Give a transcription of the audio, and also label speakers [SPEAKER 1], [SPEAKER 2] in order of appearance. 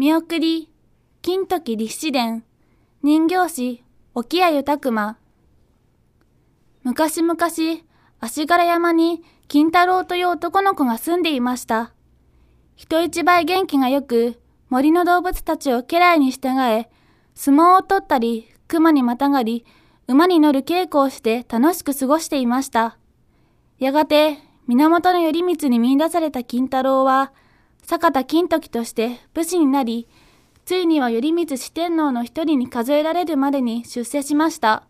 [SPEAKER 1] 見送り、金時立志伝、人形師、沖谷豊馬。昔々、足柄山に金太郎という男の子が住んでいました。人一倍元気がよく、森の動物たちを家来に従え、相撲を取ったり、熊にまたがり、馬に乗る稽古をして楽しく過ごしていました。やがて、源頼光に見出された金太郎は、坂田金時として武士になり、ついには頼光四天王の一人に数えられるまでに出世しました。